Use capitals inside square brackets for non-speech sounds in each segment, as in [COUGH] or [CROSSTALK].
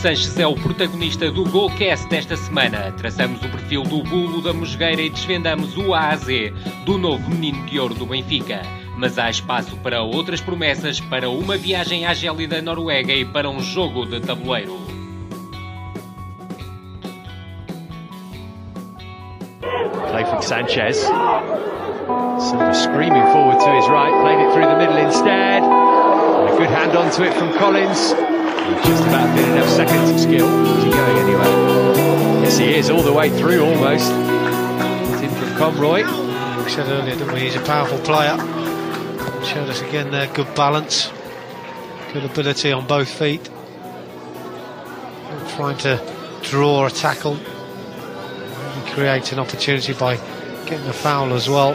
Sanches é o protagonista do Golcast desta semana. Traçamos o perfil do bulo da Mosgueira e desvendamos o A a Z do novo menino de ouro do Benfica. Mas há espaço para outras promessas, para uma viagem à gélida Noruega e para um jogo de tabuleiro. Play from Sanchez. Silva screaming forward to his right, played it through the middle instead. And a good hand onto it from Collins. He's just about been enough seconds of skill. Is he going anywhere? Yes, he is, all the way through almost. It's in from Conroy. We said earlier, didn't we? He's a powerful player. Showed us again there good balance, good ability on both feet. Trying to draw a tackle and create an opportunity by getting a foul as well.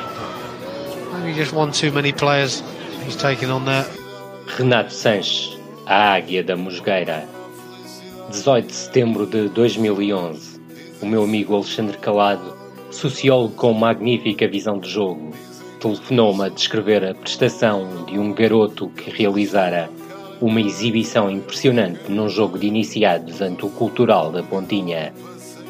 Maybe just one too many players he's taken on there. Renato Sanches, a águia da Mosgueira. 18 de setembro de 2011. O meu amigo Alexandre Calado, sociólogo com magnífica visão de jogo, telefonou-me a descrever a prestação de um garoto que realizara uma exibição impressionante num jogo de iniciados ante o Cultural da Pontinha.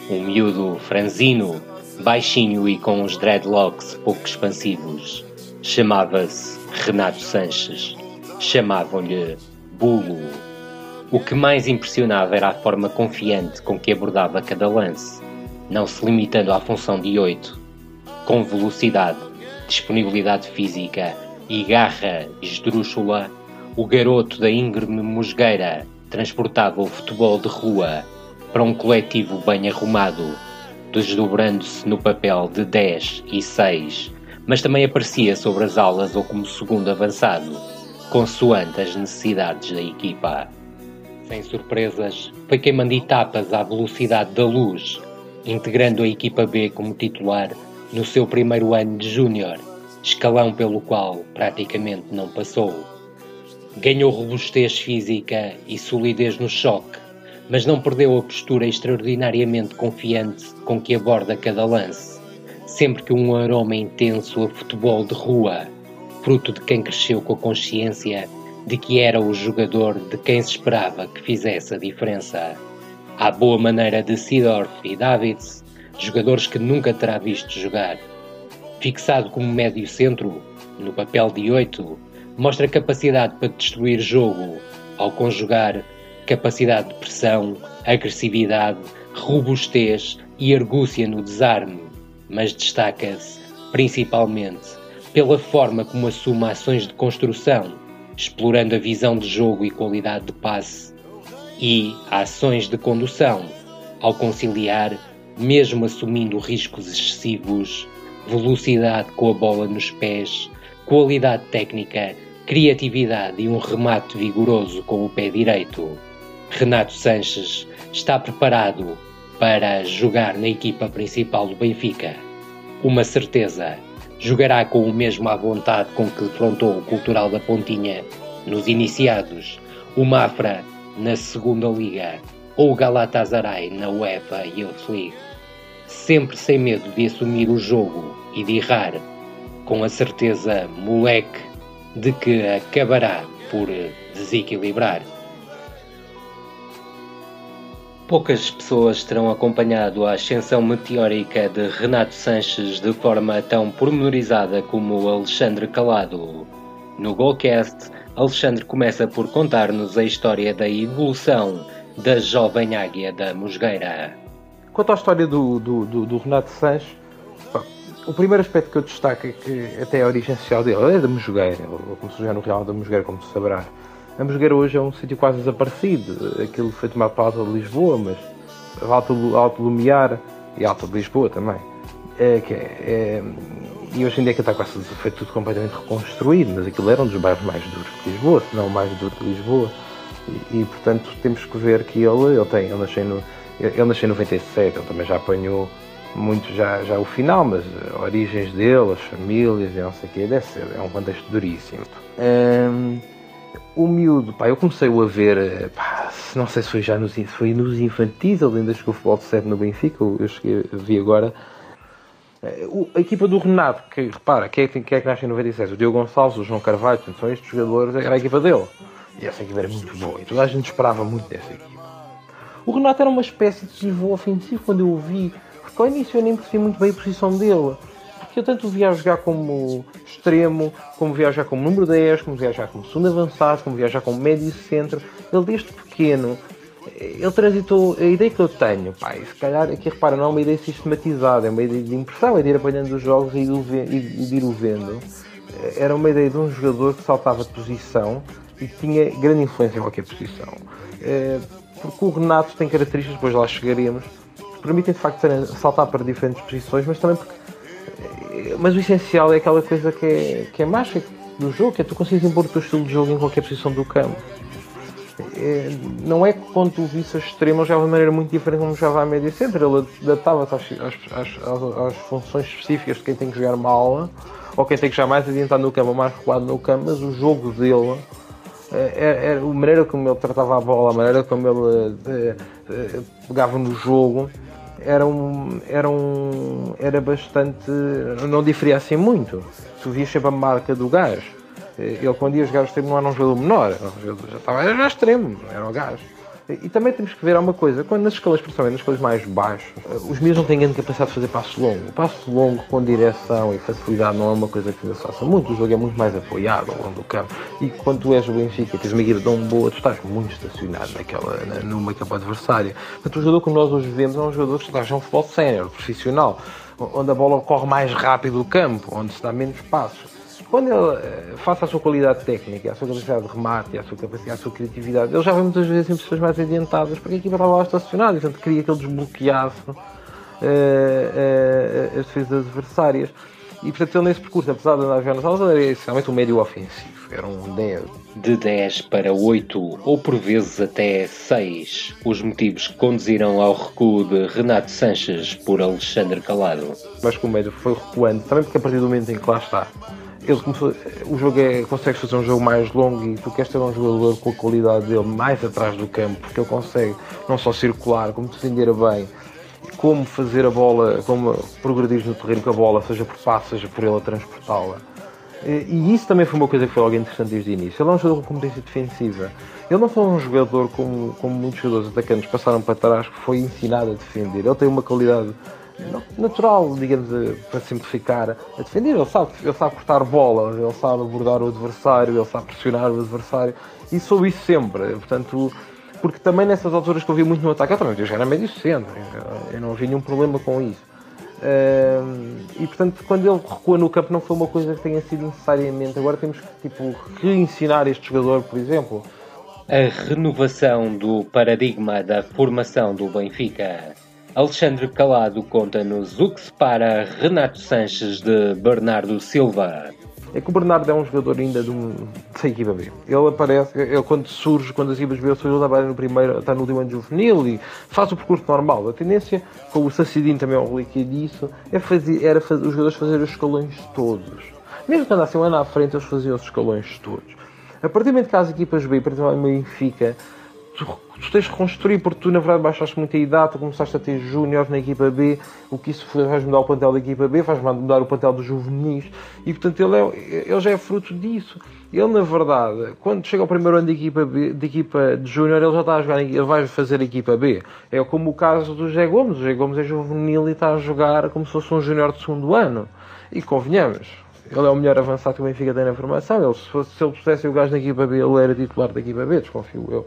Um miúdo franzino, baixinho e com uns dreadlocks pouco expansivos. Chamava-se Renato Sanches. Chamavam-lhe Bulo. O que mais impressionava era a forma confiante com que abordava cada lance, não se limitando à função de oito. Com velocidade, disponibilidade física e garra esdrúxula, o garoto da íngreme musgueira transportava o futebol de rua para um coletivo bem arrumado, desdobrando-se no papel de 10 e 6, mas também aparecia sobre as alas ou como segundo avançado, consoante as necessidades da equipa. Sem surpresas, foi queimando etapas à velocidade da luz, integrando a equipa B como titular no seu primeiro ano de júnior, escalão pelo qual praticamente não passou. Ganhou robustez física e solidez no choque, mas não perdeu a postura extraordinariamente confiante com que aborda cada lance, sempre que um aroma intenso a futebol de rua, fruto de quem cresceu com a consciência de que era o jogador de quem se esperava que fizesse a diferença. À boa maneira de Sidorf e Davids, jogadores que nunca terá visto jogar. Fixado como médio centro, no papel de oito, mostra capacidade para destruir jogo, ao conjugar capacidade de pressão, agressividade, robustez e argúcia no desarme, mas destaca-se, principalmente, pela forma como assume ações de construção, explorando a visão de jogo e qualidade de passe, e ações de condução, ao conciliar, mesmo assumindo riscos excessivos, velocidade com a bola nos pés, qualidade técnica, criatividade e um remate vigoroso com o pé direito. Renato Sanches está preparado para jogar na equipa principal do Benfica. Uma certeza, jogará com o mesmo à vontade com que defrontou o Cultural da Pontinha nos iniciados, o Mafra na segunda liga ou o Galatasaray na UEFA Youth League. Sempre sem medo de assumir o jogo e de errar, com a certeza moleque de que acabará por desequilibrar. Poucas pessoas terão acompanhado a ascensão meteórica de Renato Sanches de forma tão pormenorizada como Alexandre Calado. No Golcast, Alexandre começa por contar-nos a história da evolução da jovem águia da Mosgueira. Quanto à história do, do, do, do Renato Sanches, o primeiro aspecto que eu destaco é que até a origem social dele é da Mosgueira, ou como se no Real da Mosgueira, como se saberá. Mosgueira hoje é um sítio quase desaparecido. Aquilo foi tomado para Alta de Lisboa, mas Alto, Alto Lumiar e Alta de Lisboa também. É, que é, é, e hoje em dia que está quase foi tudo completamente reconstruído, mas aquilo era um dos bairros mais duros de Lisboa, se não o mais duro de Lisboa. E, e, portanto temos que ver que ele, ele, tem, ele, nasceu no, ele nasceu em 97, ele também já apanhou muito já, já o final, mas origens dele, as famílias não sei o que, deve ser, é um contexto duríssimo. Um, o miúdo, pá, eu comecei a ver, pá, não sei se foi já nos, foi nos infantis, ele ainda chegou futebol de 7 no Benfica, eu cheguei, vi agora. Eh, a equipa do Renato, que repara, quem é, quem é que nasce em 96? O Diogo Gonçalves, o João Carvalho, são estes jogadores, era a equipa dele. E essa equipa era muito boa, e toda a gente esperava muito dessa equipa. O Renato era uma espécie de pivô ofensivo quando eu o vi, porque ao início eu nem percebi muito bem a posição dele. Porque eu tanto o via jogar como extremo, como via jogar como número 10, como via jogar como segundo avançado, como via jogar como médio centro. Ele desde pequeno ele transitou a ideia que eu tenho, pá, se calhar aqui repara, não é uma ideia sistematizada, é uma ideia de impressão, é de ir apanhando os jogos e de ir o vendo. Era uma ideia de um jogador que saltava de posição e que tinha grande influência em qualquer posição. É, porque o Renato tem características, depois lá chegaremos, que permitem de facto saltar para diferentes posições, mas também porque. É, mas o essencial é aquela coisa que é, que é mágica do jogo, que é tu consegues impor o teu estilo de jogo em qualquer posição do campo. É, não é que quando tu visse extremo jogava de maneira muito diferente como jogava a média centro, ele adaptava-se às, às, às, às, funções específicas de quem tem que jogar aula ou quem tem que jogar mais adiantado no campo ou mais recuado no campo, mas o jogo dele era, era, a maneira como ele tratava a bola, a maneira como ele é, é, pegava no jogo era um, era um era bastante não diferia assim muito tu vias sempre a marca do gás ele quando ia jogar o extremo não era um jogador menor, já estava era já extremo, era o gás. E também temos que ver uma coisa, quando nas escalas, principalmente nas escalas mais baixas, os miúdos não têm grande capacidade de fazer passo longo. O passo longo com direção e facilidade não é uma coisa que se faça muito, o jogo é muito mais apoiado ao longo do campo. E quando tu és o Benfica e tens uma guia tão boa, tu estás muito estacionado naquela, numa capa adversária. Portanto, o jogador que nós hoje vemos é um jogador que está um futebol sénior, profissional, onde a bola corre mais rápido do campo, onde se dá menos passos quando ele, eh, face à sua qualidade técnica, à sua capacidade de remate, à sua capacidade, à sua criatividade, ele já vem muitas vezes em pessoas mais adiantadas, porque a equipa estava lá estacionada, e portanto queria que ele desbloqueasse uh, uh, as defesas adversárias. E portanto ele nesse percurso, apesar de andar a jogar nas aulas, era essencialmente um médio ofensivo, era um 10. De 10 para 8, ou por vezes até 6, os motivos que conduziram ao recuo de Renato Sanches por Alexandre Calado. Mas que o médio foi recuando, também porque a partir do momento em que lá está, ele começou, o jogo é, consegue fazer um jogo mais longo e tu queres ter um jogador com a qualidade dele mais atrás do campo, porque ele consegue não só circular, como defender bem, como fazer a bola, como progredir no terreno com a bola, seja por passo, seja por ele a transportá-la. E isso também foi uma coisa que foi algo interessante desde o início. Ele é um jogador com competência defensiva. Ele não foi um jogador como, como muitos jogadores atacantes passaram para trás, que foi ensinado a defender. Ele tem uma qualidade natural, digamos, eh, para simplificar, a defender. Ele sabe, ele sabe cortar bola, ele sabe abordar o adversário, ele sabe pressionar o adversário e soube isso sempre. Portanto, porque também nessas alturas que eu vi muito no ataque, eu também podia jogar a médio centro, eu não havia nenhum problema com isso. e portanto, quando ele recua no campo, não foi uma coisa que tenha sido necessariamente. Agora temos que tipo, reensinar este jogador, por exemplo. A renovação do paradigma da formação do Benfica Alexandre Calado conta-nos o que separa Renato Sanches de Bernardo Silva. É que o Bernardo é um jogador ainda de um, da equipa B. Ele aparece, ele quando surge, quando as equipas B surgem, ele está no primeiro, está no Diamante Juvenil e faz o percurso normal. A tendência, com o Sassidinho também é um relíquia disso, é fazer, era fazer, os jogadores fazerem os escalões todos. Mesmo que andassem um ano à frente, eles faziam os escalões todos. A partir do momento que as equipas B, principalmente o Benfica, tu, tu tens de reconstruir porque tu na verdade baixaste muito a idade, tu começaste a ter júniores na equipa B, o que isso faz mudar o plantel da equipa B, faz mudar o plantel dos juvenis e portanto ele, é, ele já é fruto disso. Ele na verdade, quando chega ao primeiro ano de equipa, B, de equipa de júnior, ele já está a jogar, ele vai fazer a equipa B. É como o caso do José Gomes, o José Gomes é juvenil e está a jogar como se fosse um júnior de segundo ano. E convenhamos, ele é o melhor avançado que o Benfica tem na formação. Ele, se, fosse, se ele pusesse o gajo na equipa B, ele era titular da equipa B, desconfio eu.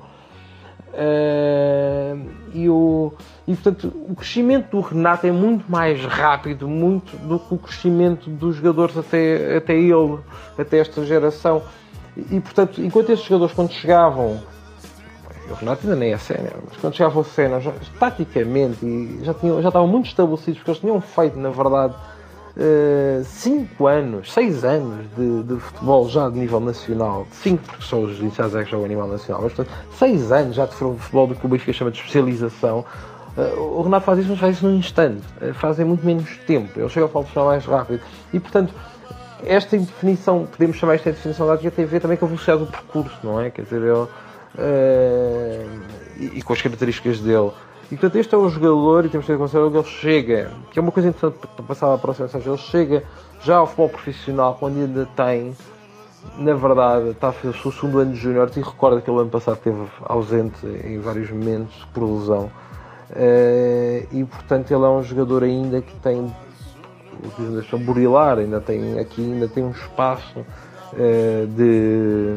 Uh, e, o, e portanto o crescimento do Renato é muito mais rápido muito do que o crescimento dos jogadores até, até ele, até esta geração. E, portanto, enquanto esses jogadores quando chegavam, o Renato ainda nem é sénior, mas quando chegavam a sénior, taticamente já, tinham, já estavam muito estabelecidos, porque eles tinham feito, na verdade, 5 uh, anos, 6 anos de, de, futebol já de nível nacional, 5 porque são os iniciais é que jogam a nível nacional, mas 6 anos já de futebol do que o Benfica chama de especialização. Uh, o Renato faz isso, mas faz isso num instante, uh, faz em muito menos tempo, ele chega ao futebol mais rápido e portanto. Esta definição, podemos chamar esta definição da que tem a ver também com a velocidade do percurso, não é? Quer dizer, ele, e, e com as características dele. E portanto este é o jogador, e temos que ter considerado que ele chega, que é uma coisa interessante para passar à próxima ele chega já ao futebol profissional quando ainda tem na verdade, está a fazer o seu segundo ano de júnior e recorda que ele ano passado esteve ausente em vários momentos por lesão. Uh, e portanto ele é um jogador ainda que tem deixa burilar, ainda tem aqui ainda tem um espaço uh, de,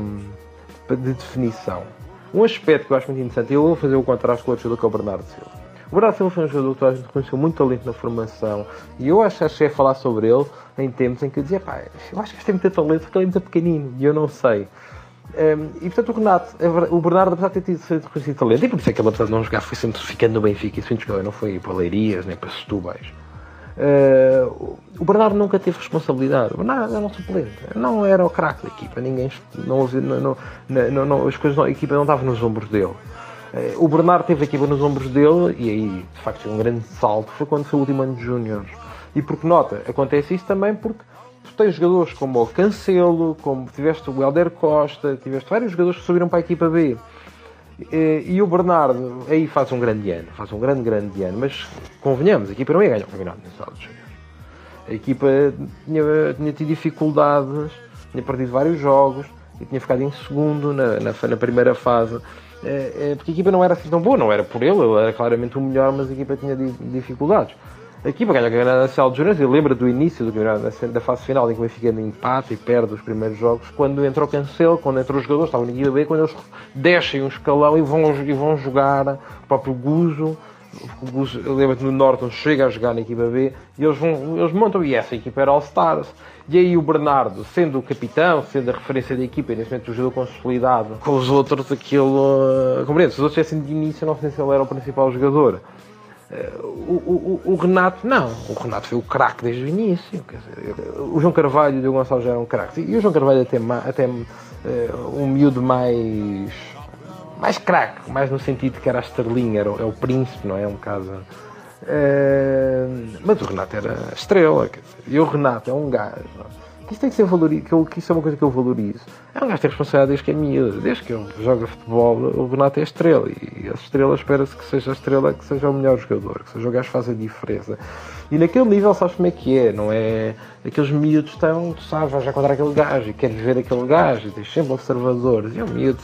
de definição. Um aspecto que eu acho muito interessante, eu vou fazer o contraste com outro jogador que é o Bernardo Silva. O Bernardo Silva foi um jogador que a gente reconheceu muito talento na formação e eu acho que achei a falar sobre ele em tempos em que eu dizia, pá, eu acho que este tem muito talento porque ele é muito pequenino e eu não sei. Um, e portanto o Renato, o Bernardo, apesar de ter tido reconhecido talento, e por isso é que ele, apesar de não jogar, foi sempre ficando no Benfica e sempre jogou, não foi para Leirias nem para Setúbais. Uh, o Bernardo nunca teve responsabilidade. O Bernardo era um suplente, não era o craque da equipa. Ninguém, não, não, não, não, as coisas, a equipa não estava nos ombros dele. Uh, o Bernardo teve a equipa nos ombros dele e aí, de facto, um grande salto foi quando foi o último ano de Júnior. E porque, nota, acontece isso também porque tu tens jogadores como o Cancelo, como tiveste o Helder Costa, tiveste vários jogadores que subiram para a equipa B. E o Bernardo aí faz um grande ano, faz um grande, grande ano, mas convenhamos, a equipa não ia ganhar o campeonato nacional de Júnior. A equipa tinha, tinha tido dificuldades, tinha perdido vários jogos e tinha ficado em segundo na, na, na primeira fase. É, é, porque a equipa não era assim tão boa, não era por ele, ele era claramente o melhor, mas a equipa tinha dificuldades. A equipa ganha o Campeonato Nacional de Júnior e lembra do início do campeonato, da fase final em que o Benfica empate e perde os primeiros jogos, quando entra o Cancelo, quando entra os jogadores, estavam na equipa B, quando eles descem um escalão e vão, e vão jogar o próprio Guzo, lembra-te no Norton, chega a jogar na equipa B e eles, vão, eles montam e essa equipa era All-Stars. E aí o Bernardo, sendo o capitão, sendo a referência da equipa, e nesse momento o jogador consolidado, com os outros aquilo. Uh, compreende? Se os outros tivessem de início, não sei se ele era o principal jogador. O, o, o, Renato, não. O Renato foi o craque desde o início. Dizer, o João Carvalho e o Diogo Gonçalves eram craques. E o João Carvalho até, até uh, um miúdo mais. mais craque, mais no sentido que era a estrelinha, era, é o príncipe, não é? Um caso. Uh, mas o Renato era estrela. Dizer, e o Renato é um gajo isso tem que ser valorizo, que, eu, que isso é uma coisa que eu valorizo. É um gajo tem responsabilidade desde que é miúdo, desde que ele joga futebol, o Renato é estrela e a estrela espera-se que seja a estrela, que seja o melhor jogador, que seja o gajo que faz a diferença. E naquele nível sabes como é que é, não é? Aqueles miúdos estão, tu sabes, vais já contra aquele gajo e queres ver aquele gajo e tens sempre observadores. E o miúdo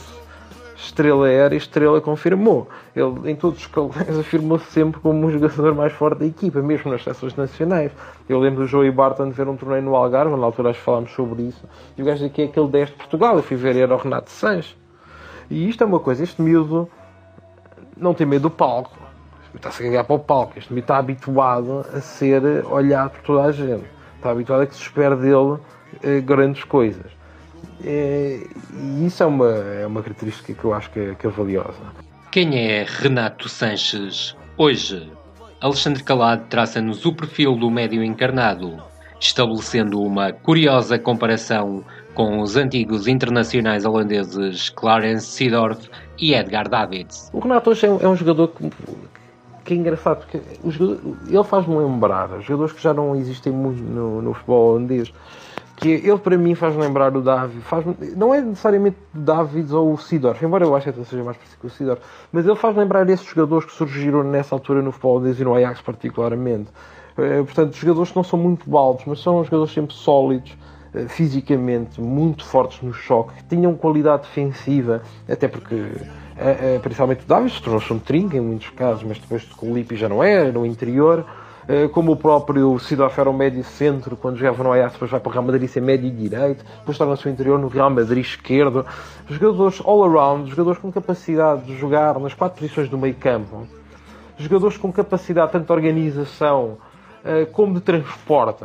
Estrela era e Estrela confirmou. Ele, em todos os escalões, [LAUGHS] afirmou-se sempre como o jogador mais forte da equipa, mesmo nas seleções nacionais. Eu lembro do Joey Barton ver um torneio no Algarve, na altura acho que falámos sobre isso, e o gajo aqui é aquele 10 de Portugal. Eu fui ver, era o Renato Sanches. E isto é uma coisa, este miúdo não tem medo do palco. Está-se a cagar para o palco. Este miúdo está habituado a ser olhado por toda a gente. Está habituado a que se espera dele eh, grandes coisas. É, e isso é uma, é uma característica que eu acho que é, que é valiosa. Quem é Renato Sanches hoje? Alexandre Calado traça-nos o perfil do médio encarnado, estabelecendo uma curiosa comparação com os antigos internacionais holandeses Clarence Seedorf e Edgar Davids. O Renato hoje é um, é um jogador que, que, é engraçado, porque jogador, ele faz-me lembrar jogadores que já não existem muito no, no futebol holandês que ele para mim faz lembrar o David, faz, não é necessariamente o David ou o Sidorf, embora eu ache que seja mais parecido com o Sidorf, mas ele faz lembrar esses jogadores que surgiram nessa altura no futebol e no Ajax particularmente. Eh, portanto, jogadores que não são muito altos, mas são jogadores sempre sólidos, eh, fisicamente, muito fortes no choque, que tinham qualidade defensiva, até porque eh, principalmente o David tornou-se um trinco em muitos casos, mas depois com o Lipi já não era, no interior. Eh, como o próprio Sidorf era um médio centro, quando jogava no Ajax, depois vai para o Real Madrid ser médio direito, depois torna-se o interior no Real Madrid esquerdo. Jogadores all around, jogadores com capacidade de jogar nas quatro posições do meio campo, jogadores com capacidade tanto de organização eh, como de transporte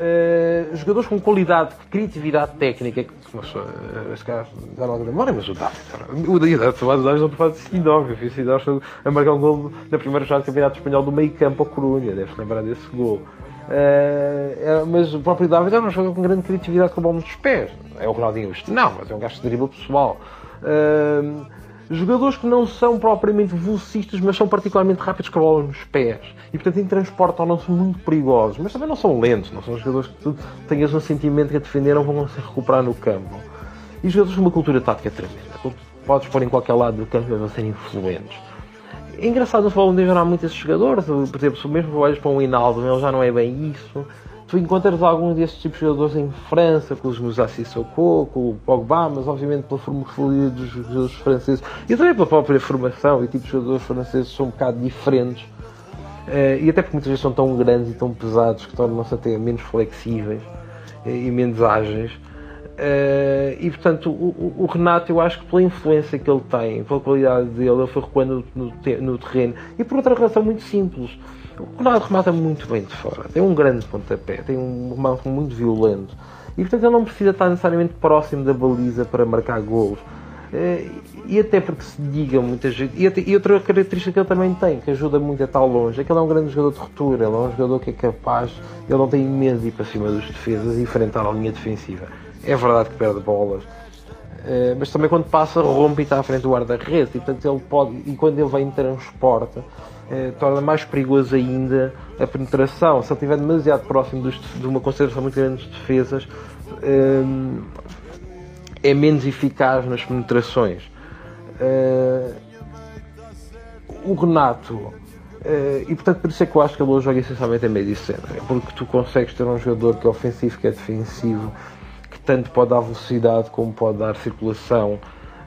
Uh, jogadores com qualidade, criatividade técnica, que começou uh, esse cara já não memória, mas o David, o David, o David não faz eu fiz Sidorf a marcar um gol na primeira jornada do Campeonato Espanhol do meio campo a Corunha, deves lembrar desse gol. Uh, mas o próprio David era um jogador com grande criatividade com a bola nos pés. É o Ronaldinho, não, mas é um gajo de dribble pessoal. Uh, jogadores que não são propriamente velocistas, mas são particularmente rápidos a bola nos pés. E portanto em transporte tornam-se muito perigosos, mas também não são lentos, não são jogadores que tu tenhas um sentimento que a defender não vão se recuperar no campo. E jogadores com uma cultura tática tremenda. Podes pôr em qualquer lado do campo e vão ser influentes. É engraçado no futebol onde já há muitos jogadores, por exemplo, se mesmo olhas para um Hinaldo, ele já não é bem isso. Tu encontras alguns desses tipos de jogadores em França, com os Moussa Sissoko, com o Pogba, mas obviamente pela morfologia dos jogadores franceses e também pela própria formação e tipos de jogadores franceses são um bocado diferentes. Uh, e até porque muitas vezes são tão grandes e tão pesados que tornam-se até menos flexíveis uh, e menos ágeis. Uh, e portanto, o, o, Renato, eu acho que pela influência que ele tem, pela qualidade dele, ele foi recuando no, no terreno e por outra razão muito simples. O Renato remata muito bem de fora, tem um grande pontapé, tem um remate muito violento e portanto ele não precisa estar necessariamente próximo da baliza para marcar gols. Uh, e até porque se diga muita gente. E, outra característica que ele também tem, que ajuda muito a estar longe, é que ele é um grande jogador de ruptura, ele é um jogador que é capaz, ele não tem medo de ir para cima dos defesas e enfrentar a linha defensiva. É verdade que perde bolas, eh, mas também quando passa rompe e está à frente do guarda-redes e portanto ele pode e quando ele vem em transporte eh, torna mais perigoso ainda a penetração se ele estiver demasiado próximo dos, de uma concentração muito grande de defesas eh, é menos eficaz nas penetrações o Renato e portanto por isso é que eu acho que ele hoje joga essencialmente a meio cena porque tu consegues ter um jogador que é ofensivo que é defensivo tanto pode dar velocidade como pode dar circulação.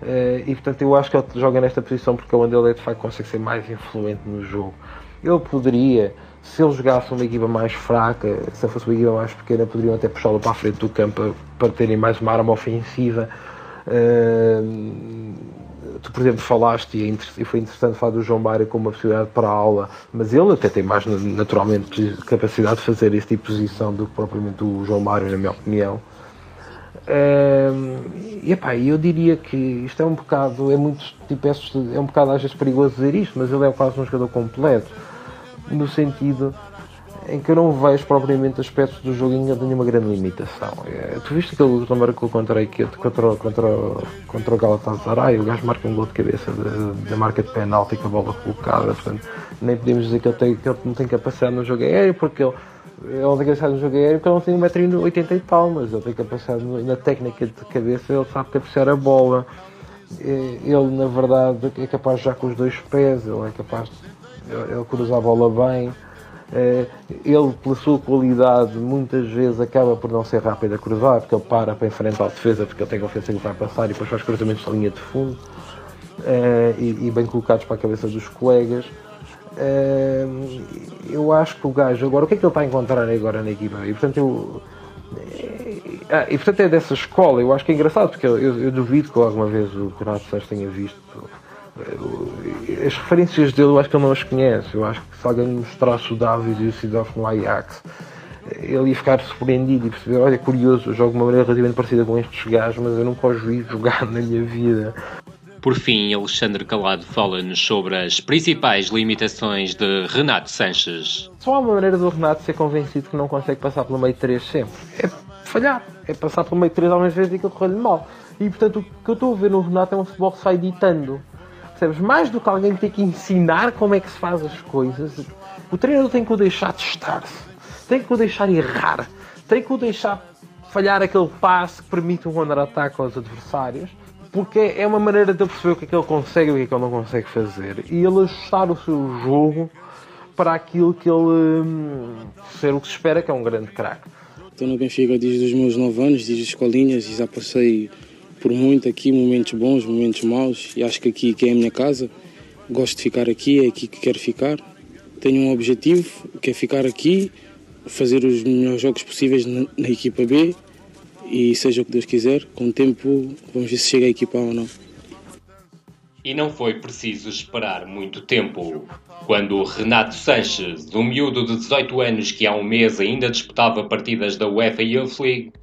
Eh, e portanto eu acho que ele joga nesta posição porque é onde ele de facto consegue ser mais influente no jogo. Ele poderia, se ele jogasse uma equipa mais fraca, se fosse uma equipa mais pequena, poderiam até puxá-lo para a frente do campo para terem mais uma arma ofensiva. Uh, tu, por exemplo, falaste e foi interessante falar do João Mário como uma possibilidade para a aula, mas ele até tem mais naturalmente capacidade de fazer esse tipo de posição do que propriamente o João Mário, na minha opinião. Uh, e epá, eu diria que isto é um bocado, é muito tipo, é, é um bocado às vezes perigoso dizer isto, mas ele é quase um jogador completo, no sentido em que eu não vejo propriamente aspectos do jogo em que tenha uma grande limitação. É, tu viste aquele que marcou contra a contra, contra, contra o Galatasaray, o gajo marca um gol de cabeça da marca de penalti com a bola colocada, portanto, nem podemos dizer que ele, tem, que ele não tem capacidade no jogo aéreo, porque ele ele tem capacidade no jogo aéreo porque ele não tem 1,80m e tal, mas ele tem capacidade na técnica de cabeça, ele sabe cabecear a bola. Ele, na verdade, é capaz já com os dois pés, ele é capaz de ele cruza a bola bem. Ele, pela sua qualidade, muitas vezes acaba por não ser rápido a cruzar, porque ele para para enfrentar a defesa, porque ele tem confiança que vai passar e depois faz cruzamentos de linha de fundo e, bem colocados para a cabeça dos colegas eu acho que o gajo, agora, o que é que ele está a encontrar agora na equipa? E portanto, eu. Ah, e portanto é dessa escola, eu acho que é engraçado, porque eu, eu, eu duvido que alguma vez o Renato Santos tenha visto. As referências dele eu acho que ele não as conhece. Eu acho que se alguém mostrasse o David e o Sidorf no Ajax, ele ia ficar surpreendido e perceber, olha, curioso, eu jogo de uma maneira relativamente parecida com estes gajos, mas eu nunca os vi jogar na minha vida. Por fim, Alexandre Calado fala-nos sobre as principais limitações de Renato Sanches. Só há uma maneira do Renato ser convencido que não consegue passar pelo meio 3 sempre. É falhar. É passar pelo meio 3 algumas vezes e que corre-lhe mal. E portanto, o que eu estou a ver no Renato é um futebol que se vai ditando. Percebes? Mais do que alguém ter que ensinar como é que se faz as coisas, o treinador tem que o deixar testar-se. Tem que o deixar errar. Tem que o deixar falhar aquele passe que permite um contra-ataque aos adversários porque é uma maneira de perceber o que é que ele consegue e o que é que ele não consegue fazer e ele ajustar o seu jogo para aquilo que ele hum, ser o que se espera que é um grande craque. Estou no Benfica desde os meus 9 anos, desde as escolinhas já passei por muito aqui, momentos bons, momentos maus e acho que aqui que é a minha casa. Gosto de ficar aqui, é aqui que quero ficar. Tenho um objetivo, que é ficar aqui, fazer os melhores jogos possíveis na, na equipa B e seja o que Deus quiser, com o tempo vamos ver se chega a equipa ou não. E não foi preciso esperar muito tempo. Quando Renato Sanches, um miúdo de 18 anos que há um mês ainda disputava partidas da UEFA Youth League,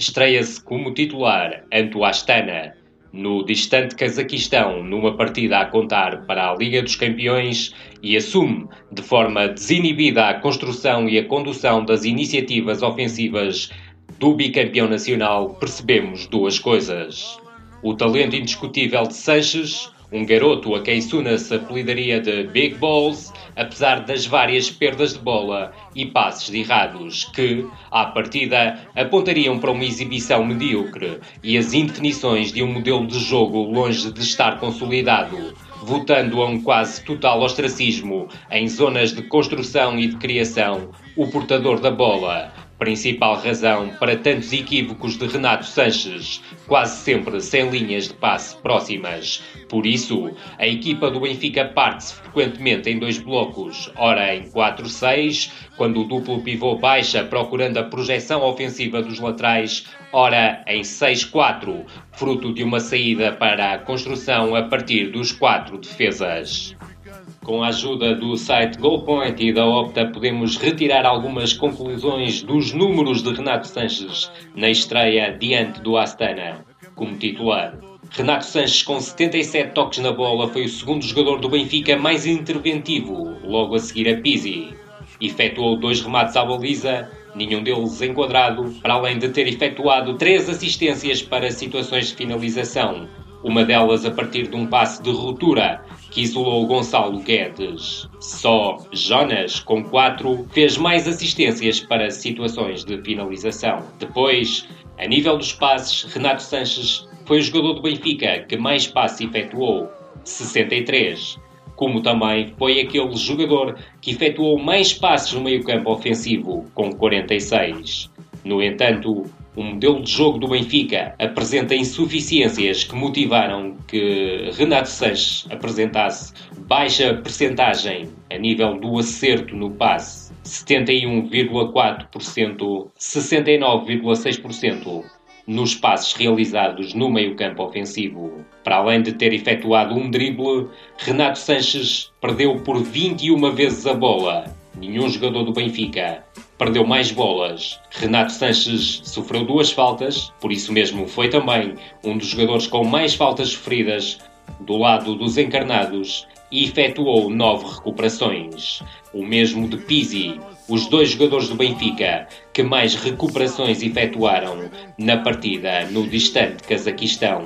estreia-se como titular ante o Astana, no distante Cazaquistão, numa partida a contar para a Liga dos Campeões e assume de forma desinibida a construção e a condução das iniciativas ofensivas do bicampeão nacional percebemos duas coisas. O talento indiscutível de Sanches, um garoto a quem Suna se apelidaria de Big Balls, apesar das várias perdas de bola e passes errados que, à partida, apontariam para uma exibição medíocre e as indefinições de um modelo de jogo longe de estar consolidado, votando a um quase total ostracismo em zonas de construção e de criação, o portador da bola Principal razão para tantos equívocos de Renato Sanches, quase sempre sem linhas de passe próximas. Por isso, a equipa do Benfica parte-se frequentemente em dois blocos, ora em 4-6, quando o duplo pivô baixa procurando a projeção ofensiva dos laterais, ora em 6-4, fruto de uma saída para a construção a partir dos quatro defesas. Com a ajuda do site GoalPoint e da Opta, podemos retirar algumas conclusões dos números de Renato Sanches na estreia diante do Astana, como titular. Renato Sanches, com 77 toques na bola, foi o segundo jogador do Benfica mais interventivo, logo a seguir a Pizzi. Efetuou dois remates à baliza, nenhum deles enquadrado, para além de ter efetuado três assistências para situações de finalização, uma delas a partir de um passe de ruptura que isolou Gonçalo Guedes. Só Jonas, com quatro, fez mais assistências para situações de finalização. Depois, a nível dos passes, Renato Sanches foi o jogador do Benfica que mais passes efetuou, 63, como também foi aquele jogador que efetuou mais passes no meio-campo ofensivo, com 46. No entanto, o modelo de jogo do Benfica apresenta insuficiências que motivaram que Renato Sanches apresentasse baixa percentagem a nível do acerto no passe, 71,4%, 69,6% nos passes realizados no meio-campo ofensivo. Para além de ter efetuado um drible, Renato Sanches perdeu por 21 vezes a bola. Nenhum jogador do Benfica perdeu mais bolas. Renato Sanches sofreu duas faltas, por isso mesmo foi também um dos jogadores com mais faltas sofridas do lado dos encarnados e efetuou nove recuperações. O mesmo de Pizzi, os dois jogadores do Benfica que mais recuperações efetuaram na partida no distante Cazaquistão.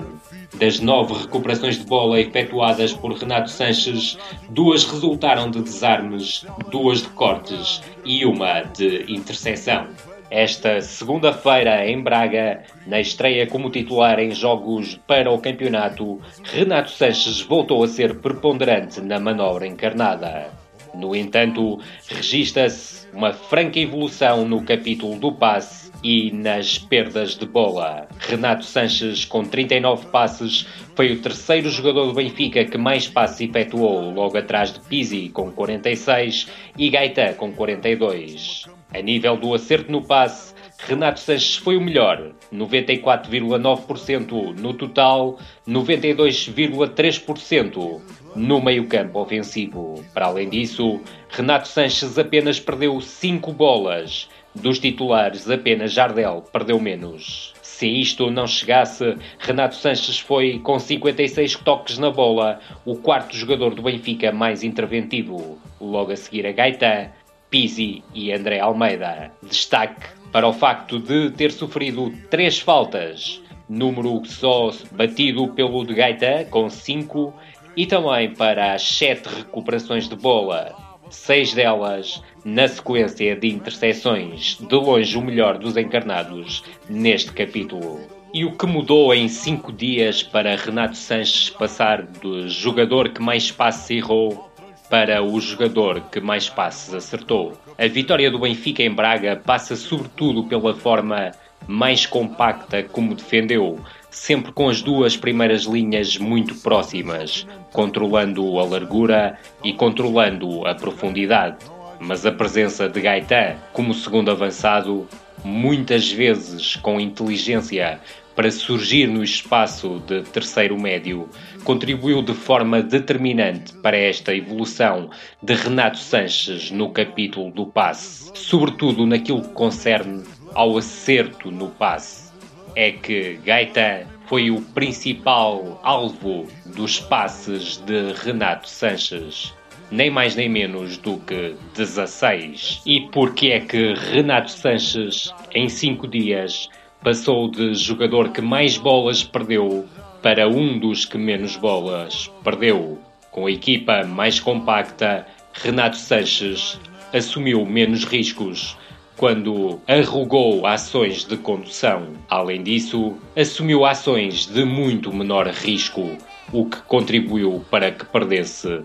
Das nove recuperações de bola efetuadas por Renato Sanches, duas resultaram de desarmes, duas de cortes e uma de interseção. Esta segunda-feira, em Braga, na estreia como titular em jogos para o campeonato, Renato Sanches voltou a ser preponderante na manobra encarnada. No entanto, registra-se uma franca evolução no capítulo do passe e nas perdas de bola. Renato Sanches, com 39 passes, foi o terceiro jogador do Benfica que mais passes efetuou, logo atrás de Pizzi, com 46, e Gaeta, com 42. A nível do acerto no passe, Renato Sanches foi o melhor, 94,9% no total, 92,3% no meio-campo ofensivo. Para além disso, Renato Sanches apenas perdeu 5 bolas, dos titulares, apenas Jardel perdeu menos. Se isto não chegasse, Renato Sanches foi, com 56 toques na bola, o quarto jogador do Benfica mais interventivo. Logo a seguir a Gaeta, Pizzi e André Almeida. Destaque para o facto de ter sofrido três faltas, número só batido pelo de Gaeta, com 5, e também para as sete recuperações de bola, seis delas na sequência de interseções, de longe o melhor dos encarnados neste capítulo. E o que mudou em cinco dias para Renato Sanches passar do jogador que mais passes errou para o jogador que mais passes acertou? A vitória do Benfica em Braga passa sobretudo pela forma mais compacta como defendeu, sempre com as duas primeiras linhas muito próximas, controlando a largura e controlando a profundidade. Mas a presença de Gaetan como segundo avançado, muitas vezes com inteligência para surgir no espaço de terceiro médio, contribuiu de forma determinante para esta evolução de Renato Sanches no capítulo do passe, sobretudo naquilo que concerne ao acerto no passe. É que Gaetan foi o principal alvo dos passes de Renato Sanches. Nem mais nem menos do que 16. E porque é que Renato Sanches, em 5 dias, passou de jogador que mais bolas perdeu para um dos que menos bolas perdeu? Com a equipa mais compacta, Renato Sanches assumiu menos riscos quando arrogou ações de condução. Além disso, assumiu ações de muito menor risco, o que contribuiu para que perdesse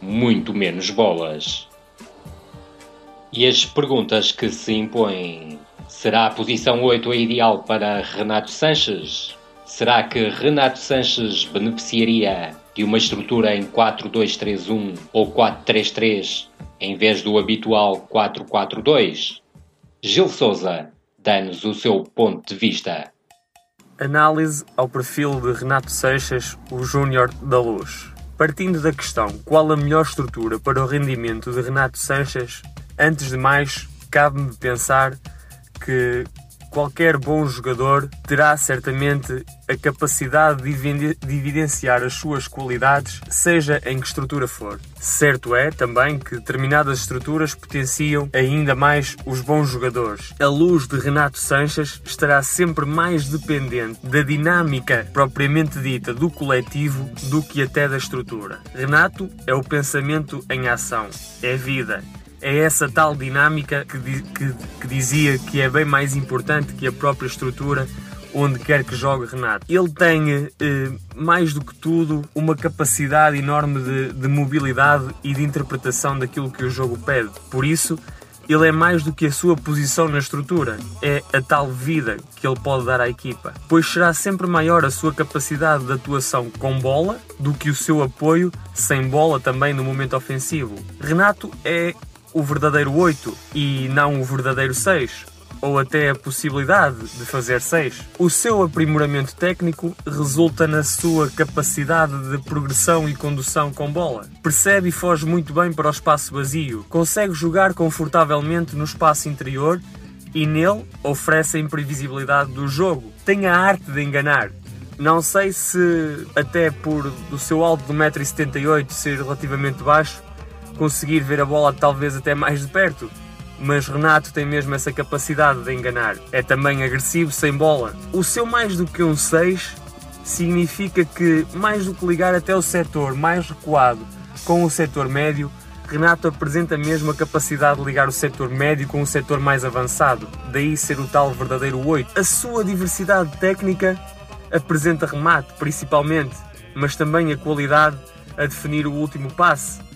muito menos bolas. E as perguntas que se impõem Será a posição 8 a ideal para Renato Sanches? Será que Renato Sanches beneficiaria de uma estrutura em 4-2-3-1 ou 4-3-3 em vez do habitual 4-4-2? Gil Souza dá-nos o seu ponto de vista. Análise ao perfil de Renato Seixas, o Júnior da Luz. Partindo da questão qual a melhor estrutura para o rendimento de Renato Sanches, antes de mais, cabe-me pensar que qualquer bom jogador terá certamente a capacidade de evidenciar as suas qualidades, seja em que estrutura for. Certo é também que determinadas estruturas potenciam ainda mais os bons jogadores. A luz de Renato Sanches estará sempre mais dependente da dinâmica propriamente dita do coletivo do que até da estrutura. Renato é o pensamento em ação, é vida, é essa tal dinâmica que, que, que, dizia que é bem mais importante que a própria estrutura onde quer que jogue Renato. Ele tem, eh, mais do que tudo, uma capacidade enorme de, de mobilidade e de interpretação daquilo que o jogo pede. Por isso, ele é mais do que a sua posição na estrutura, é a tal vida que ele pode dar à equipa, pois será sempre maior a sua capacidade de atuação com bola do que o seu apoio sem bola também no momento ofensivo. Renato é o verdadeiro 8 e não o verdadeiro 6, ou até a possibilidade de fazer 6. O seu aprimoramento técnico resulta na sua capacidade de progressão e condução com bola. Percebe e foge muito bem para o espaço vazio, consegue jogar confortavelmente no espaço interior e nele oferece a imprevisibilidade do jogo. Tem a arte de enganar. Não sei se, até por o seu alto de 1,78m ser relativamente baixo, conseguir ver a bola talvez até mais de perto. Mas Renato tem mesmo essa capacidade de enganar. É também agressivo sem bola. O seu mais do que um 6 significa que, mais do que ligar até o setor mais recuado com o setor médio, Renato apresenta mesmo a capacidade de ligar o setor médio com o setor mais avançado, daí ser o tal verdadeiro 8. A sua diversidade técnica apresenta remate, principalmente, mas também a qualidade a definir o último passe,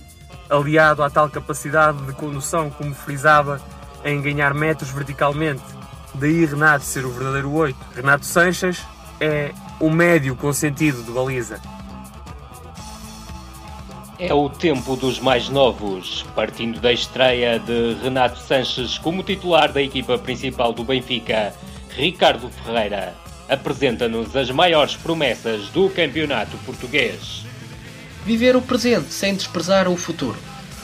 aliado à tal capacidade de condução, como frisava, em ganhar metros verticalmente. Daí Renato ser o verdadeiro 8. Renato Sanches é o médio com sentido de baliza. É o tempo dos mais novos, partindo da estreia de Renato Sanches como titular da equipa principal do Benfica, Ricardo Ferreira apresenta-nos as maiores promessas do campeonato português. Viver o presente sem desprezar o futuro.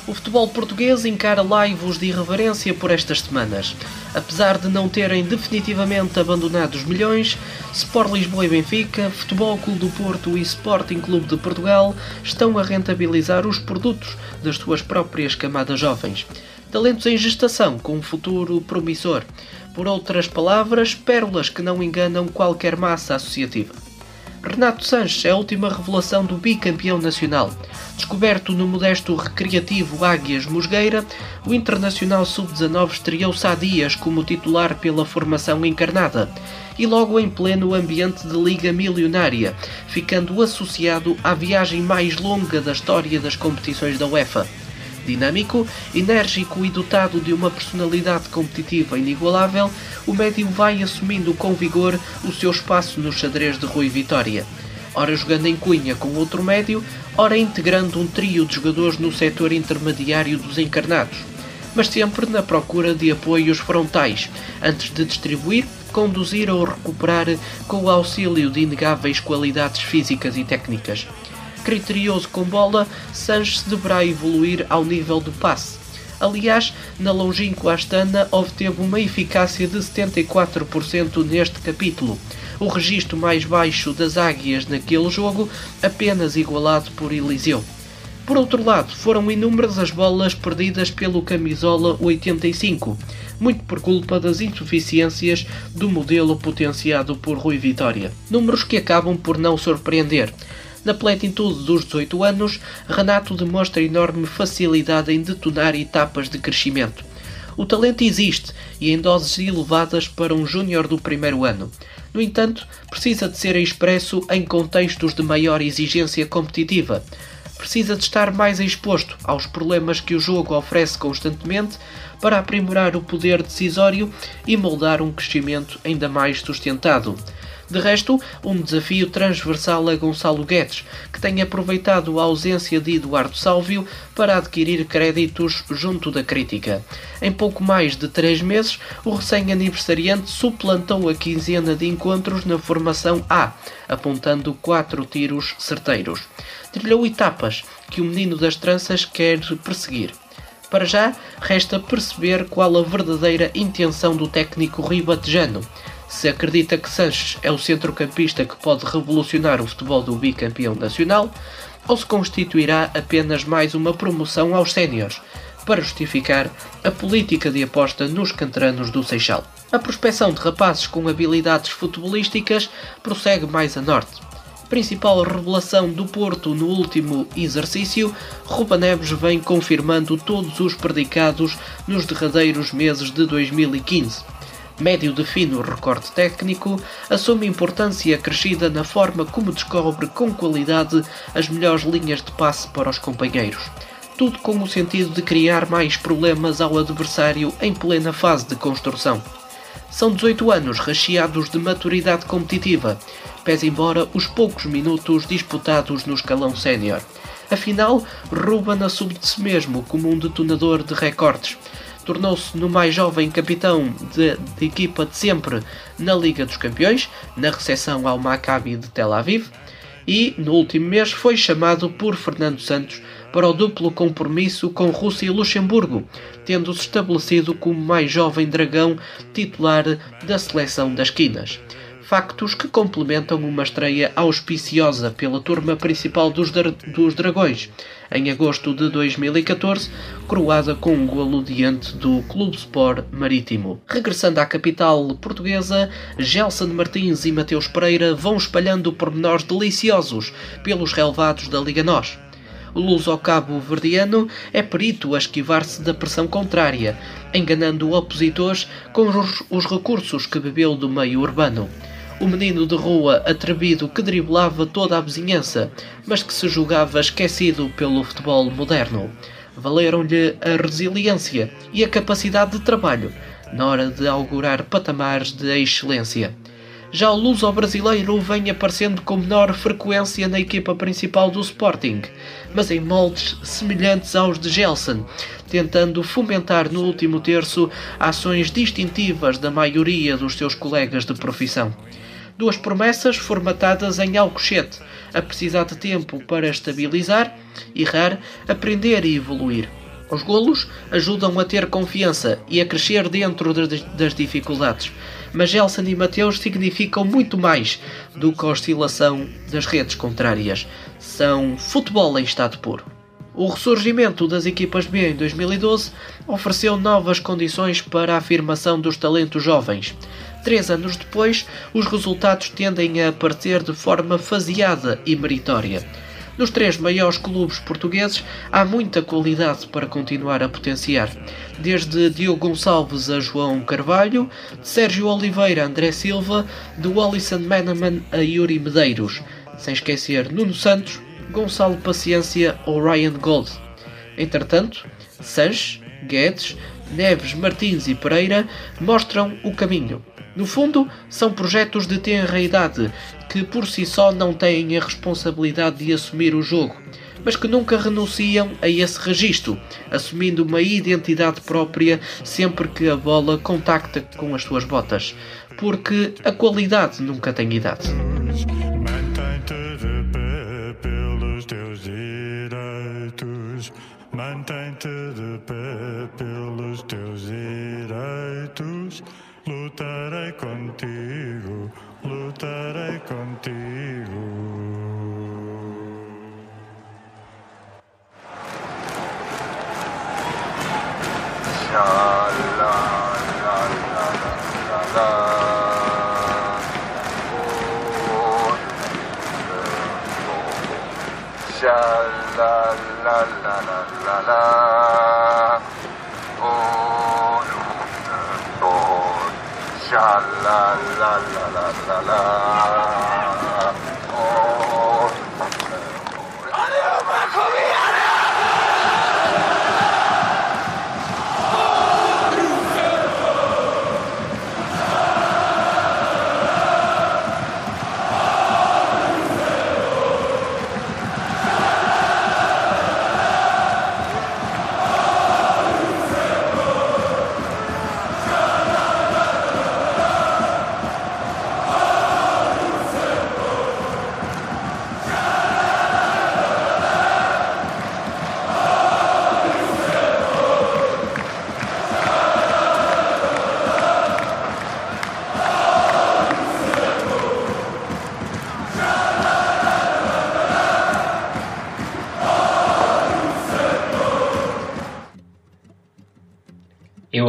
O futebol português encara laivos de irreverência por estas semanas. Apesar de não terem definitivamente abandonado os milhões, Sport Lisboa e Benfica, Futebol Clube do Porto e Sporting Clube de Portugal estão a rentabilizar os produtos das suas próprias camadas jovens. Talentos em gestação com um futuro promissor. Por outras palavras, pérolas que não enganam qualquer massa associativa. Renato Sanches é a última revelação do bicampeão nacional. Descoberto no modesto recreativo Águias Mosgueira, o Internacional Sub-19 estreou-se há dias como titular pela formação encarnada e logo em pleno ambiente de Liga Milionária, ficando associado à viagem mais longa da história das competições da UEFA. Dinâmico, enérgico e dotado de uma personalidade competitiva inigualável, o médio vai assumindo com vigor o seu espaço no xadrez de Rui Vitória. Ora jogando em cunha com outro médio, ora integrando um trio de jogadores no setor intermediário dos encarnados, mas sempre na procura de apoios frontais, antes de distribuir, conduzir ou recuperar com o auxílio de inegáveis qualidades físicas e técnicas criterioso com bola, Sanches deverá evoluir ao nível do passe. Aliás, na longínqua Astana obteve uma eficácia de 74% neste capítulo, o registro mais baixo das águias naquele jogo, apenas igualado por Eliseu. Por outro lado, foram inúmeras as bolas perdidas pelo camisola 85, muito por culpa das insuficiências do modelo potenciado por Rui Vitória. Números que acabam por não surpreender. Na plenitude dos 18 anos, Renato demonstra enorme facilidade em detonar etapas de crescimento. O talento existe e em doses elevadas para um júnior do primeiro ano. No entanto, precisa de ser expresso em contextos de maior exigência competitiva. precisa de estar mais exposto aos problemas que o jogo oferece constantemente para aprimorar o poder decisório e moldar um crescimento ainda mais sustentado. De resto, um desafio transversal a Gonçalo Guedes, que tem aproveitado a ausência de Eduardo Sálvio para adquirir créditos junto da crítica. Em pouco mais de três meses, o recém-aniversariante suplantou a quinzena de encontros na formação A, apontando quatro tiros certeiros. Trilhou etapas que o menino das tranças quer perseguir. Para já, resta perceber qual a verdadeira intenção do técnico ribatejano se acredita que Sanches é o centrocampista que pode revolucionar o futebol do bicampeão nacional, ou se constituirá apenas mais uma promoção aos séniores, para justificar a política de aposta nos canteranos do Seixal. A prospecção de rapazes com habilidades futebolísticas prossegue mais a norte. Principal revelação do Porto no último exercício, Ruba Neves vem confirmando todos os predicados nos derradeiros meses de 2015 médio de fino recorte técnico, assume importância crescida na forma como descobre com qualidade as melhores linhas de passe para os companheiros. Tudo com o sentido de criar mais problemas ao adversário em plena fase de construção. São 18 anos recheados de maturidade competitiva, pese embora os poucos minutos disputados no escalão sénior. Afinal, Ruben assume de si mesmo como um detonador de recortes, tornou-se no mais jovem capitão de, de, equipa de sempre na Liga dos Campeões, na recepção ao Maccabi de Tel Aviv, e no último mês foi chamado por Fernando Santos para o duplo compromisso com Rússia e Luxemburgo, tendo-se estabelecido como mais jovem dragão titular da seleção das quinas factos que complementam uma estreia auspiciosa pela turma principal dos, dos Dragões, em agosto de 2014, coroada com um golo diante do Clube Sport Marítimo. Regressando à capital portuguesa, Gelson Martins e Mateus Pereira vão espalhando pormenores deliciosos pelos relevados da Liga NOS. O luso cabo verdiano é perito a esquivar-se da pressão contrária, enganando opositores com os recursos que bebeu do meio urbano o menino de rua atrevido que driblava toda a vizinhança, mas que se julgava esquecido pelo futebol moderno. Valeram-lhe a resiliência e a capacidade de trabalho na hora de augurar patamares de excelência. Já o luso-brasileiro vem aparecendo com menor frequência na equipa principal do Sporting, mas em moldes semelhantes aos de Gelson, tentando fomentar no último terço ações distintivas da maioria dos seus colegas de profissão. Duas promessas formatadas em Alcochete, a precisar de tempo para estabilizar, errar, aprender e evoluir. Os golos ajudam a ter confiança e a crescer dentro das dificuldades, mas Gelson e Mateus significam muito mais do que a oscilação das redes contrárias. São futebol em estado puro. O ressurgimento das equipas B em 2012 ofereceu novas condições para a afirmação dos talentos jovens. Três anos depois, os resultados tendem a aparecer de forma faseada e meritória. Nos três maiores clubes portugueses há muita qualidade para continuar a potenciar, desde Diogo Gonçalves a João Carvalho, de Sérgio Oliveira a André Silva, de Wallison Meneman a Yuri Medeiros, sem esquecer Nuno Santos, Gonçalo Paciência ou Ryan Gold. Entretanto, Sanches, Guedes, Neves, Martins e Pereira mostram o caminho. No fundo, são projetos de tenra idade que por si só não têm a responsabilidade de assumir o jogo, mas que nunca renunciam a esse registro, assumindo uma identidade própria sempre que a bola contacta com as suas botas, porque a qualidade nunca tem idade. Mantém-te de pé pelos teus direitos. Lutarei contigo, lutarei contigo.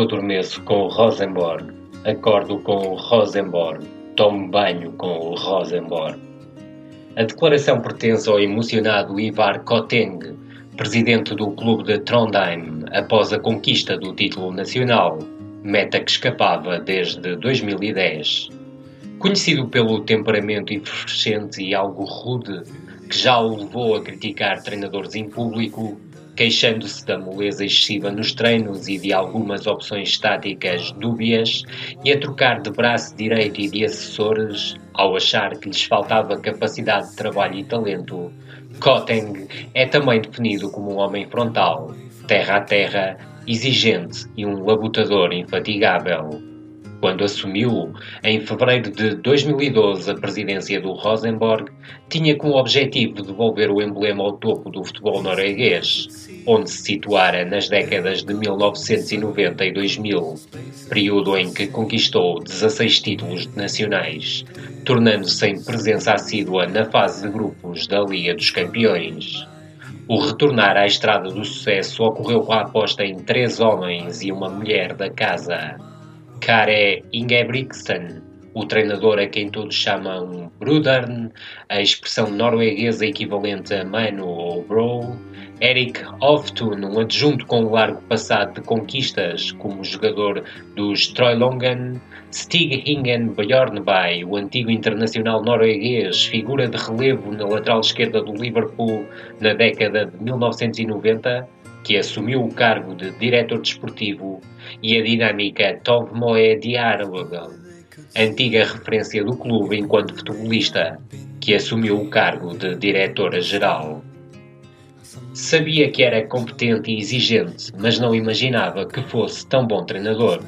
Adormeço com o Rosenborg, acordo com o Rosenborg, tomo banho com o Rosenborg. A declaração pertence ao emocionado Ivar Koteng, presidente do clube de Trondheim após a conquista do título nacional, meta que escapava desde 2010. Conhecido pelo temperamento efervescente e algo rude, que já o levou a criticar treinadores em público, queixando-se da moleza excessiva nos treinos e de algumas opções táticas dúbias, e a trocar de braço direito e de assessores, ao achar que lhes faltava capacidade de trabalho e talento, Koteng é também definido como um homem frontal, terra a terra, exigente e um labutador infatigável. Quando assumiu, em fevereiro de 2012, a presidência do Rosenborg, tinha como objetivo devolver o emblema ao topo do futebol norueguês, onde se situara nas décadas de 1990 e 2000, período em que conquistou 16 títulos nacionais, tornando-se em presença assídua na fase de grupos da Liga dos Campeões. O retornar à estrada do sucesso ocorreu com a aposta em três homens e uma mulher da casa. Kare Ingebrigtsen, o treinador a quem todos chamam Brudern, a expressão norueguesa equivalente a mano ou bro, Erik Hoftun, um adjunto com um largo passado de conquistas como jogador dos Troilongen, Stig Hingen Bjornby, o antigo internacional norueguês, figura de relevo na lateral esquerda do Liverpool na década de 1990, que assumiu o cargo de diretor desportivo, e a dinâmica Tov Moe Diarogel, antiga referência do clube enquanto futebolista, que assumiu o cargo de diretora-geral. Sabia que era competente e exigente, mas não imaginava que fosse tão bom treinador.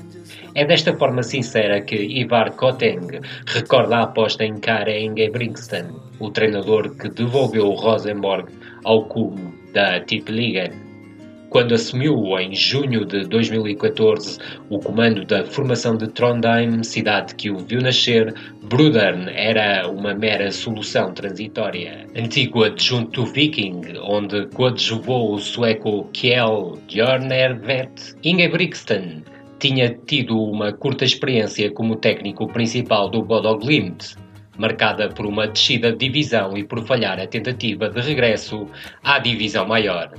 É desta forma sincera que Ivar Koteng recorda a aposta em Kare Ingebrigtsen, o treinador que devolveu o Rosenborg ao cubo da Tippeligaen quando assumiu em junho de 2014 o comando da formação de Trondheim, cidade que o viu nascer, Brudern era uma mera solução transitória. Antigo adjunto Viking, onde coadjuvou o sueco Kjell Bjornervet, Ingebrigtsen tinha tido uma curta experiência como técnico principal do Bodo Glimt, marcada por uma descida de divisão e por falhar a tentativa de regresso à divisão maior.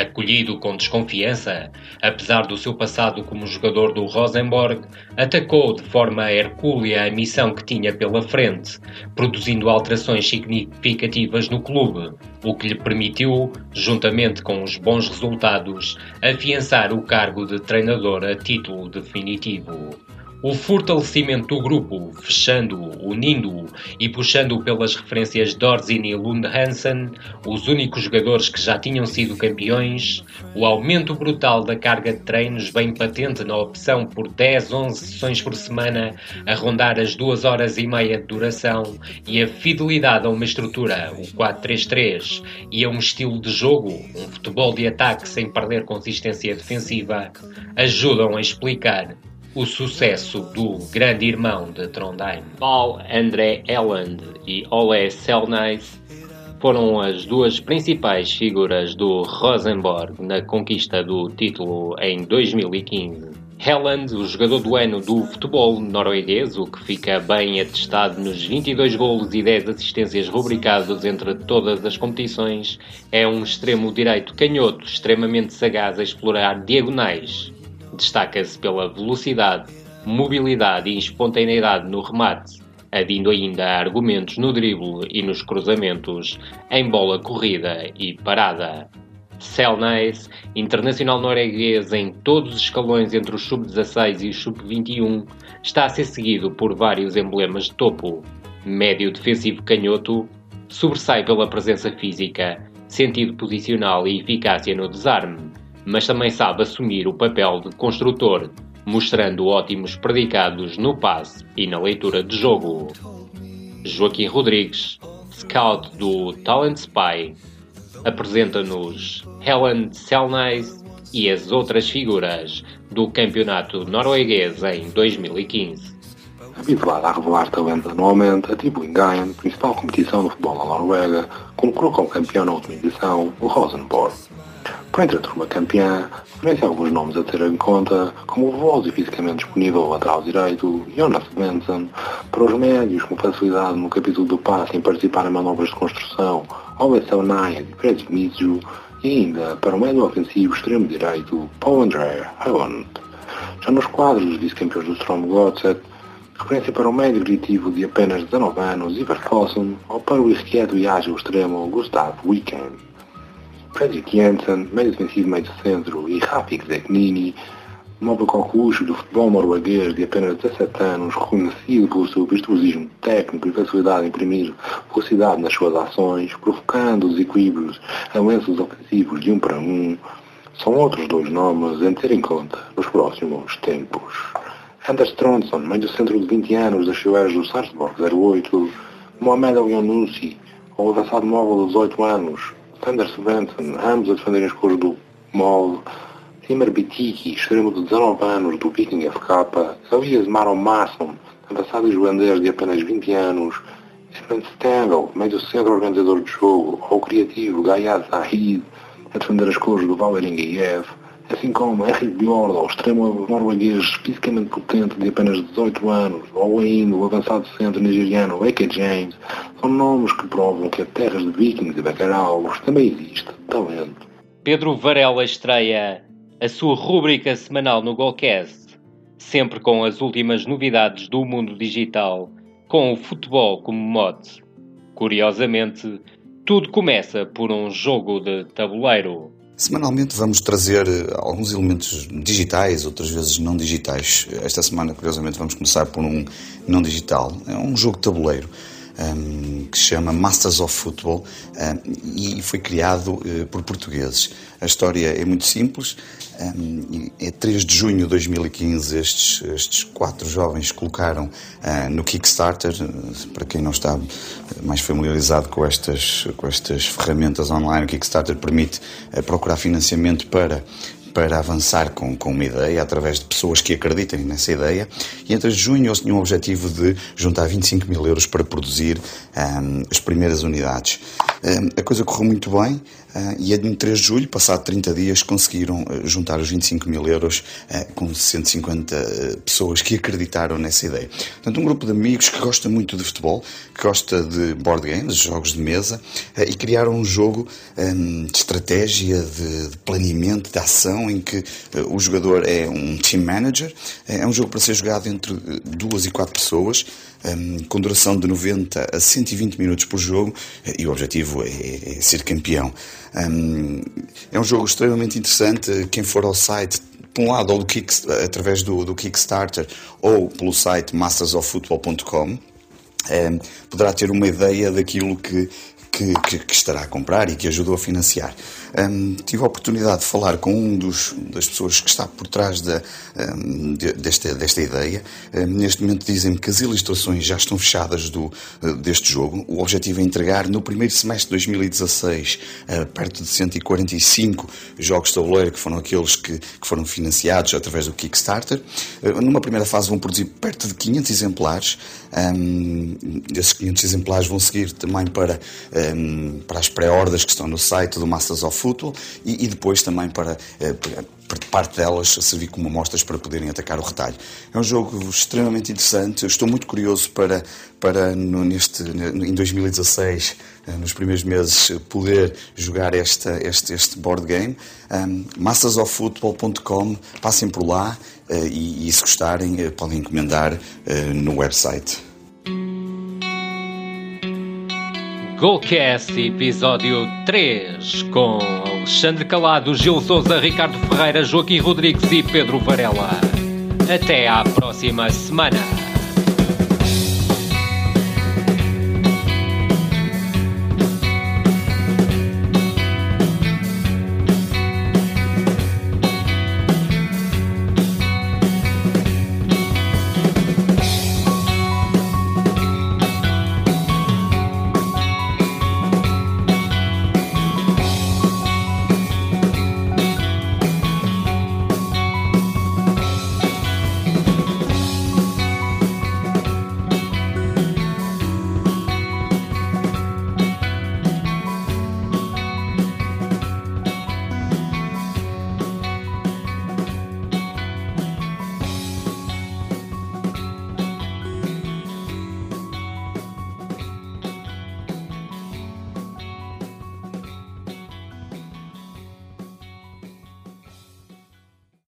Acolhido com desconfiança, apesar do seu passado como jogador do Rosenborg, atacou de forma hercúlea a missão que tinha pela frente, produzindo alterações significativas no clube, o que lhe permitiu, juntamente com os bons resultados, afiançar o cargo de treinador a título definitivo. O fortalecimento do grupo, fechando-o, unindo-o e puxando-o pelas referências Dorzin e Lund Hansen, os únicos jogadores que já tinham sido campeões, o aumento brutal da carga de treinos bem patente na opção por 10, 11 sessões por semana, a rondar as 2 horas e meia de duração, e a fidelidade a uma estrutura, o 4-3-3, e a um estilo de jogo, um futebol de ataque sem perder consistência defensiva, ajudam a explicar o sucesso do grande irmão de Trondheim. Paul André Elland e Ole Selnais foram as duas principais figuras do Rosenborg na conquista do título em 2015. Helland, o jogador do ano do futebol norueguês, o que fica bem atestado nos 22 golos e 10 assistências rubricados entre todas as competições, é um extremo direito canhoto extremamente sagaz a explorar diagonais, Destaca-se pela velocidade, mobilidade e espontaneidade no remate, adindo ainda argumentos no drible e nos cruzamentos, em bola corrida e parada. Selnais, internacional norueguês em todos os escalões entre o sub-16 e o sub-21, está a ser seguido por vários emblemas de topo. Médio defensivo canhoto, sobressai pela presença física, sentido posicional e eficácia no desarme mas também sabe assumir o papel de construtor, mostrando ótimos predicados no passe e na leitura de jogo. Joaquim Rodrigues, scout do Talent Spy, apresenta-nos Helen Selnais e as outras figuras do campeonato norueguês em 2015. Habituado a revelar talento anualmente, a Tribungain, principal competição do futebol na Noruega, concorreu como campeão na última edição, o Rosenborg. Para a turma campeã, conhece alguns nomes a ter em conta, como o voz e fisicamente disponível lateral direito, Jonas Benson, para os médios com facilidade no capítulo do passe em participar em manobras de construção, Alessio Naya e Fred Mizu, e ainda para o médio ofensivo extremo direito, Paul André Howland. Já nos quadros dos vice-campeões do Strom Gotset, referência para o médio diretivo de apenas 19 anos, Ivar Fossen, ou para o irrequieto e ágil extremo, Gustav Weekend. Fredrik Jensen, médio defensivo meio centro, e Rafik Zeknini, nova cocucho do futebol norueguês de apenas 17 anos, reconhecido pelo seu virtuosismo técnico e facilidade em imprimir velocidade nas suas ações, provocando os equilíbrios avanços ofensivos de um para um, são outros dois nomes a ter em conta nos próximos tempos. Anders Trondson, médio centro de 20 anos das fileiras do Sarpsborg 08, Mohamed El o avançado móvel de 18 anos, Sander Svensson, ambos a defenderem as cores do MOL, Timur Bitiki, extremo de 19 anos do Viking FK, Elias Maron Masson, avançado islandês de apenas 20 anos, Stephen Stengel, médio centro organizador de jogo, ou criativo Gayad Zahid, a defender as cores do Valerian Gaiev, assim como Henrik Bjorn, o extremo norueguês fisicamente potente de apenas 18 anos, ou ainda o avançado centro nigeriano Eke James, são nomes que provam que a terras de vikings e bacalhaus também existe talento. Pedro Varela estreia a sua rúbrica semanal no Golcast, sempre com as últimas novidades do mundo digital, com o futebol como mote. Curiosamente, tudo começa por um jogo de tabuleiro. Semanalmente vamos trazer eh, alguns elementos digitais, outras vezes não digitais. Esta semana, curiosamente, vamos começar por um não digital. É um jogo de tabuleiro um, que se chama Masters of Football um, e foi criado uh, por portugueses. A história é muito simples. Um, é 3 de junho de 2015 estes, estes quatro jovens colocaram uh, no Kickstarter, para quem não está mais familiarizado com estas, com estas ferramentas online, o Kickstarter permite uh, procurar financiamento para para avançar com, com uma ideia, através de pessoas que acreditem nessa ideia. E entre junho eles tinham o objetivo de juntar 25 mil euros para produzir um, as primeiras unidades. A coisa correu muito bem uh, e em 3 de julho, passado 30 dias, conseguiram uh, juntar os 25 mil euros uh, com 150 pessoas que acreditaram nessa ideia. Portanto, um grupo de amigos que gosta muito de futebol, que gosta de board games, jogos de mesa, e criaram um jogo de estratégia, de, planeamento, de ação em que o jogador é um team manager. É um jogo para ser jogado entre duas e quatro pessoas, com duração de 90 a 120 minutos por jogo, eh, e o objetivo é, é, é ser campeão. Um, ehm, é um jogo extremamente interessante. Quem for ao site por um lado, ou do Kick, através do, do, Kickstarter ou pelo site mastersoffootball.com, um, ehm, poderá ter uma ideia daquilo que, que, que, estará a comprar e que ajudou a financiar. Um, tive a oportunidade de falar com um dos, das pessoas que está por trás da, um, de, desta, desta ideia. Um, neste momento dizem-me que as ilustrações já estão fechadas do, uh, deste jogo. O objetivo é entregar no primeiro semestre de 2016 uh, perto de 145 jogos de tabuleiro, que foram aqueles que, que foram financiados através do Kickstarter. Uh, numa primeira fase vão produzir perto de 500 exemplares. Esses 500 exemplares vão seguir também para, para as pré-ordens que estão no site do Masters of Football e, e depois também para, eh, parte delas servir como amostras para poderem atacar o retalho. É um jogo extremamente interessante. Eu estou muito curioso para, para no, neste, em 2016, eh, nos primeiros meses, poder jogar esta, este, este board game. Um, passem por lá uh, e, e, se gostarem, podem encomendar no website. Golcast episódio 3 com Alexandre Calado, Gil Souza, Ricardo Ferreira, Joaquim Rodrigues e Pedro Varela. Até à próxima semana.